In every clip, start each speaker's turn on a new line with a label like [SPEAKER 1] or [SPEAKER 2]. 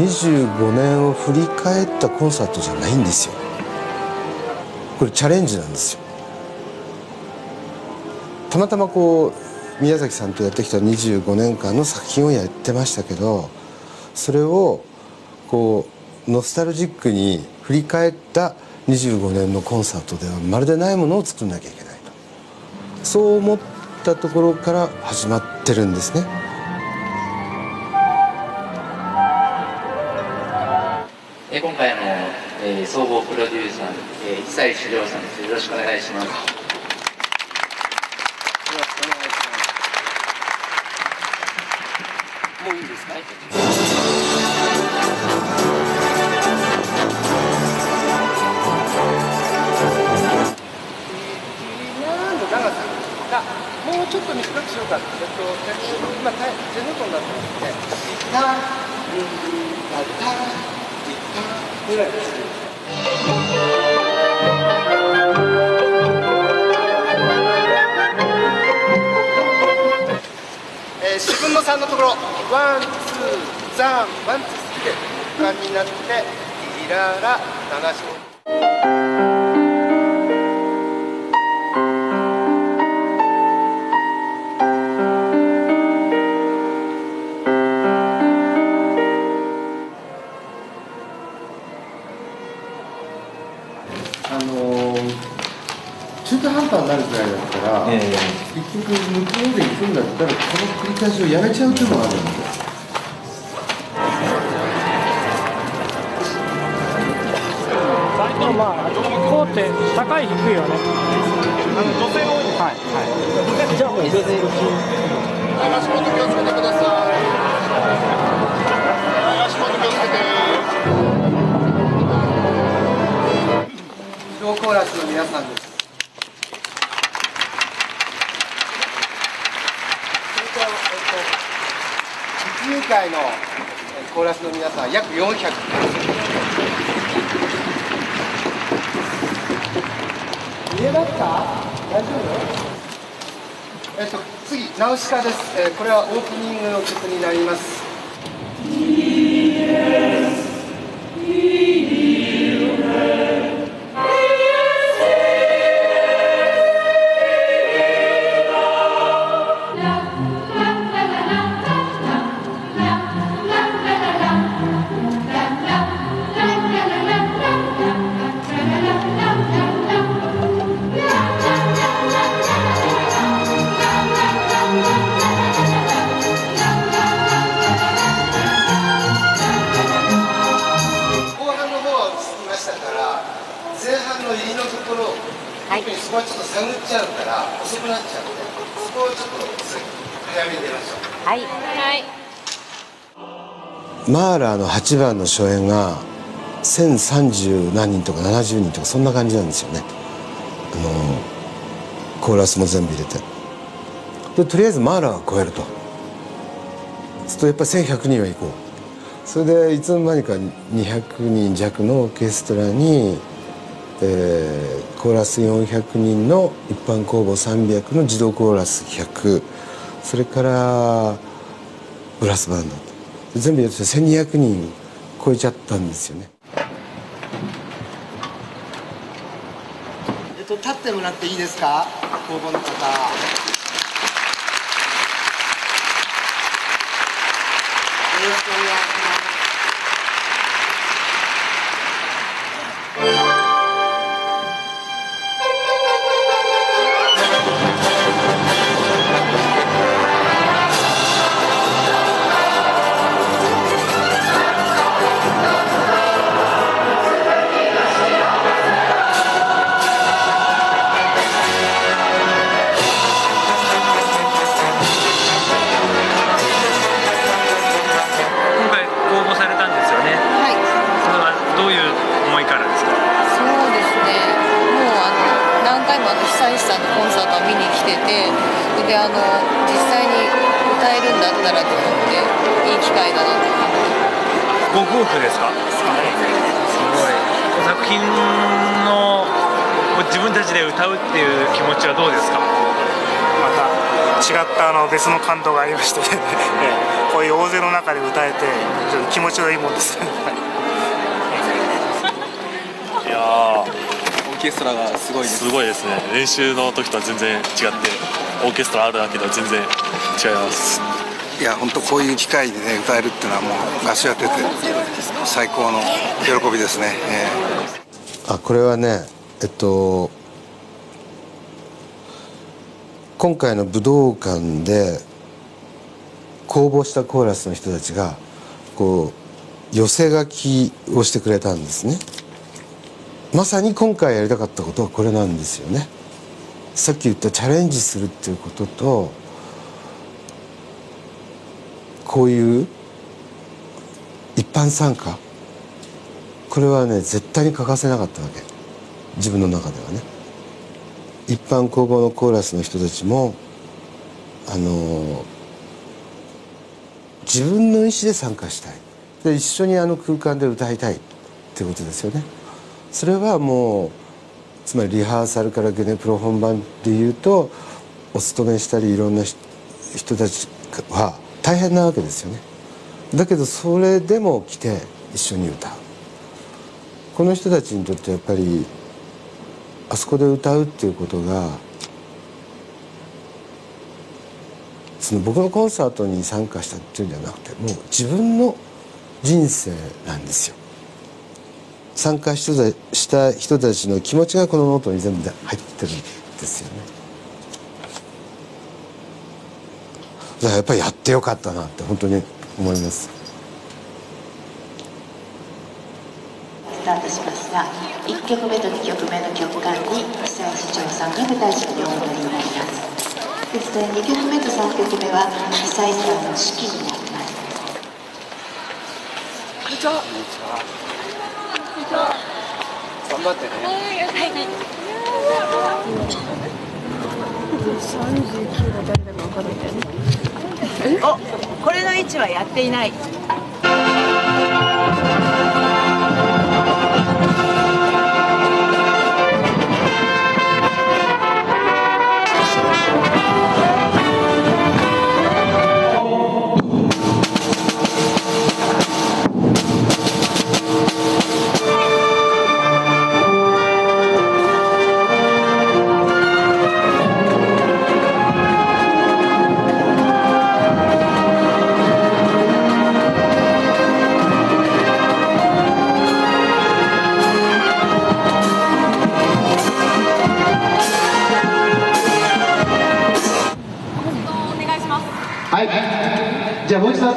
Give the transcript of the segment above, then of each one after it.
[SPEAKER 1] 25年を振り返ったコンサートじゃないんですよ。これチャレンジなんですよ。たまたまこう宮崎さんとやってきた25年間の作品をやってましたけどそれをこうノスタルジックに振り返った25年のコンサートではまるでないものを作んなきゃいけないと。そう思ったところから始まってるんですね。
[SPEAKER 2] 今回の、えー、総合プロデューサー、えー、久石亮さんです。よろしくお願いします。
[SPEAKER 3] 3のところ、ワン、ツー、ザン、ワン、ツー、スリーで、俯瞰になって、イララ、流し込む。
[SPEAKER 1] あのー中途半端になるぐらいだったら、結局向こうで行くんだったらこの繰り返しをやめちゃうっていうのがあるんです
[SPEAKER 4] まあ高って高い低いはね。あの女性多い。はい。はい。じゃあもう入れてる
[SPEAKER 3] 足元気をつけてください。足元気をつけて。ローコーラスの皆さんです。それと、えっと、実入会のコーラスの皆さん、約400。見えますか？大丈夫？えっと、次、ナウシカです、えーこれはオープニングの曲になります。特にそこはちょっと探っちゃうから、遅くなっちゃうんで、そこをちょっと早めに出ましょう。
[SPEAKER 5] はい。はい。
[SPEAKER 1] マーラーの8番の初演が1030何人とか70人とかそんな感じなんですよねあのコーラスも全部入れてでとりあえずマーラーは超えるとするとやっぱり1100人は行こうそれでいつの間にか200人弱のオーケストラに、えーコーラス400人の一般公募300の自動コーラス100それからブラスバンド全部やって1200人超えちゃったんですよね
[SPEAKER 3] えっと、立ってもらっていいですか？公募の方。よろしくお願いします。
[SPEAKER 5] 「ったらと思っていい機会だなって感じ。
[SPEAKER 6] ご夫婦ですか？すごい。作品の自分たちで歌うっていう気持ちはどうですか？
[SPEAKER 7] また違ったあの別の感動がありまして、ね、こういう大勢の中で歌えてちょっと気持ちのいいもんです。
[SPEAKER 6] い。や
[SPEAKER 8] オーケストラがすごいです。
[SPEAKER 6] すごいですね。練習の時とは全然違ってオーケストラあるだけでは全然違います
[SPEAKER 9] いや本当こういう機会でね歌えるっていうのはもう合唱やってて最高の喜びですね、
[SPEAKER 1] あこれはねえっと今回の武道館で公募したコーラスの人たちがこう寄せ書きをしてくれたんですね。まさに今回やりたかったことはこれなんですよね。さっき言ったチャレンジするっていうこととこういう一般参加。これはね絶対に欠かせなかったわけ。自分の中ではね。一般公募のコーラスの人たちもあの自分の意思で参加したい。で一緒にあの空間で歌いたい。ってことですよね。それはもうつまりリハーサルからゲネプロ本番でいうとお勤めしたりいろんな人たちは大変なわけですよね。だけどそれでも来て一緒に歌う。この人たちにとってやっぱりあそこで歌うっていうことがその僕のコンサートに参加したっていうんじゃなくてもう自分の人生なんですよ。参加した人たちの気持ちがこのノートに全部入ってるんですよね。だからやっぱりやってよかったなって本当に思います。
[SPEAKER 10] スタートしますが1曲目と2曲目の曲間に久石長さんが舞台上にお戻りになります。ですので2曲目と3曲目は久石さんの指揮になります。
[SPEAKER 8] こんにちは。頑張ってね。
[SPEAKER 11] 39が誰だか分かんないんだよねおこれの位置はやっていない。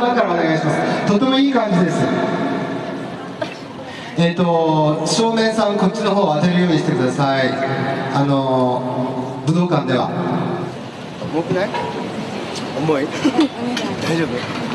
[SPEAKER 3] 頭からお願いします。とてもいい感じです。えっ、ー、と照明さんこっちの方を当てるようにしてください。あの武道館では。重くない？重い？大丈夫？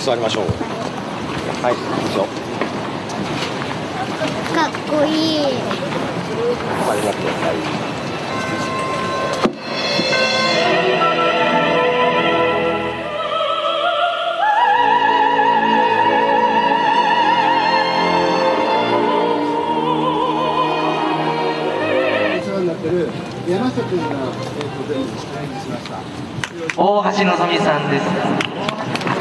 [SPEAKER 12] 座りましょう。はい、いいですよ。
[SPEAKER 13] かっこいい。
[SPEAKER 12] ありがとうございます。
[SPEAKER 3] お世話になってる山下君が、えー、しました
[SPEAKER 2] 大橋のぞみさんです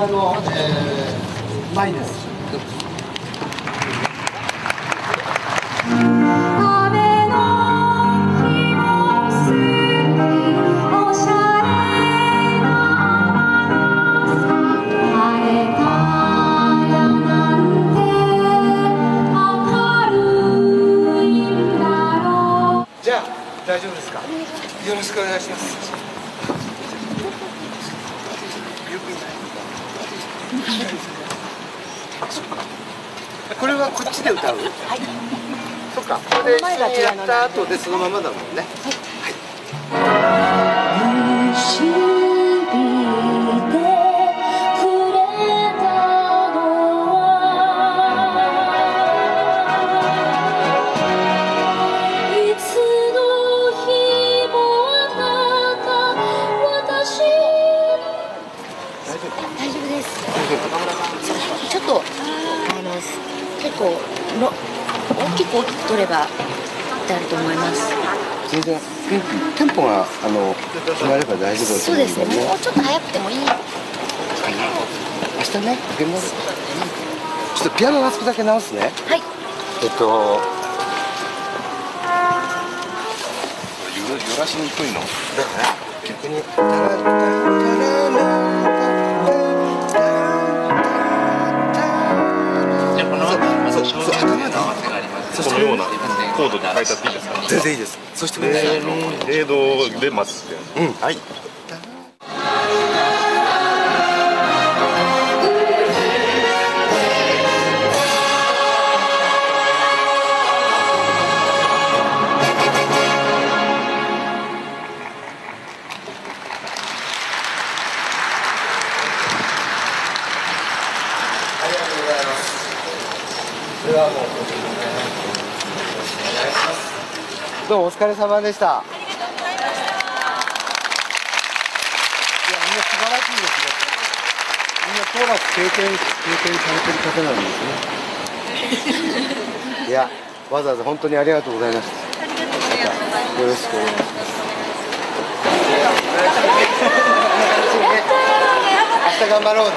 [SPEAKER 14] はあの、えー、前です。で歌う？はい。そっか。これでやった後でそのままだもんね。
[SPEAKER 13] 大丈っと
[SPEAKER 1] ピアノのあそこだけ直すね。
[SPEAKER 13] はい。
[SPEAKER 1] えっと。
[SPEAKER 15] 揺らしにくいの？
[SPEAKER 1] だから逆に。タラッタタララ
[SPEAKER 10] じゃあこの後また
[SPEAKER 1] そうそう頭に
[SPEAKER 10] 合わせがあります。
[SPEAKER 1] そう
[SPEAKER 15] このようなコードで書いてあっていいですか？
[SPEAKER 1] 全然いいです。そしてください。
[SPEAKER 15] 0度で待つって
[SPEAKER 1] うん。
[SPEAKER 15] はい
[SPEAKER 14] れはもうお願いします。
[SPEAKER 1] どうもお疲れ様でした。いやみんな素晴らしいですねみんなコーラス経験経験されてる方なんですね。いやわざわざ本当にありがとうございました。よろしくお願いします。明日頑張ろうね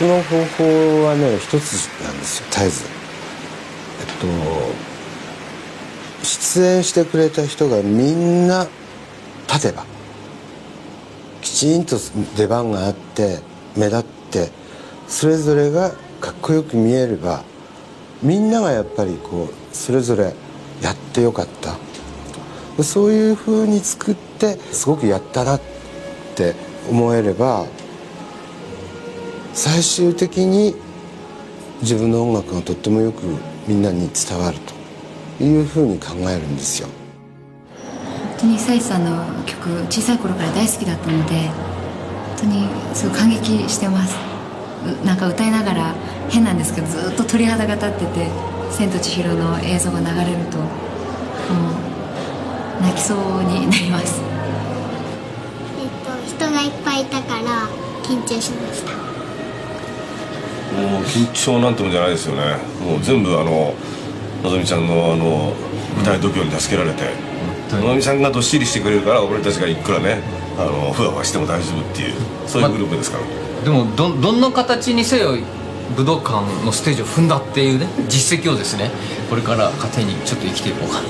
[SPEAKER 1] 僕の方法はね一つなんですよ絶えず。えっと出演してくれた人がみんな立てばきちんと出番があって目立ってそれぞれがかっこよく見えればみんながやっぱりこうそれぞれやってよかった。そういうふうに作ってすごくやったなって思えれば最終的に自分の音楽がとってもよくみんなに伝わるというふうに考えるんですよ。
[SPEAKER 16] 本当に久石さんの曲小さい頃から大好きだったので本当にすごい感激してます。なんか歌いながら変なんですけどずっと鳥肌が立ってて「千と千尋」の映像が流れるともう泣きそうになります。
[SPEAKER 17] えっと人がいっぱいいたから緊張しました
[SPEAKER 15] もう緊張なんてもんじゃないですよね。もう全部あののぞみちゃんのあの舞台度胸に助けられて。のぞみちゃんがどっしりしてくれるから俺たちがいくらねあのふわふわしても大丈夫っていうそういうグループですから、
[SPEAKER 18] でもどどんな形にせよ武道館のステージを踏んだっていうね実績をですねこれから糧にちょっと生きていこうか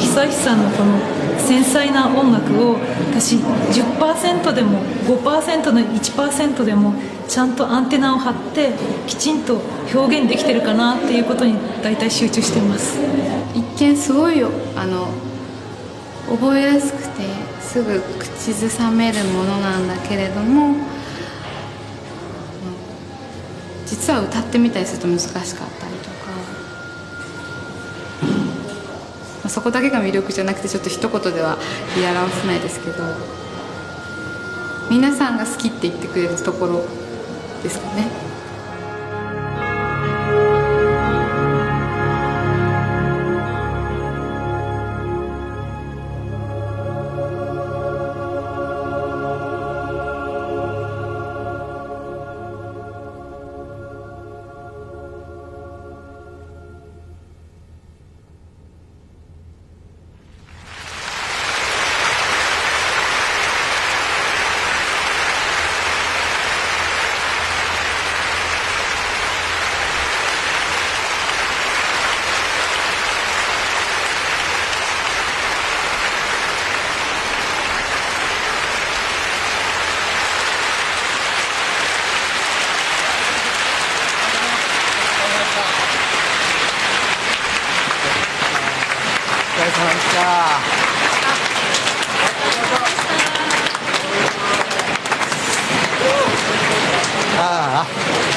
[SPEAKER 19] 久石さんのこの繊細な音楽を私10%でも5%の1%でもちゃんとアンテナを張ってきちんと表現できてるかなっていうことに大体集中してます。
[SPEAKER 20] 一見すごいよ。あの覚えやすくてすぐ口ずさめるものなんだけれども実は歌ってみたりすると難しかった。りそこだけが魅力じゃなくてちょっと一言では言い表せないですけど皆さんが好きって言ってくれるところですかね。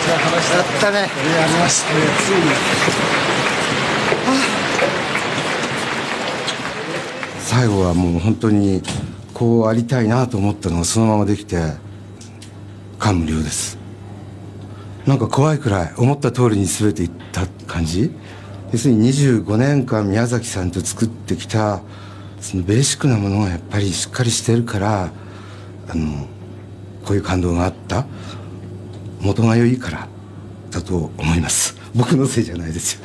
[SPEAKER 1] 疲れ様でしたやったね。
[SPEAKER 8] やりましたねついに
[SPEAKER 1] 最後はもう本当にこうありたいなと思ったのがそのままできて感無量です。なんか怖いくらい思った通りに全ていった感じ。要するに25年間宮崎さんと作ってきたそのベーシックなものがやっぱりしっかりしてるからあのこういう感動があった。元が良いからだと思います。僕のせいじゃないですよ。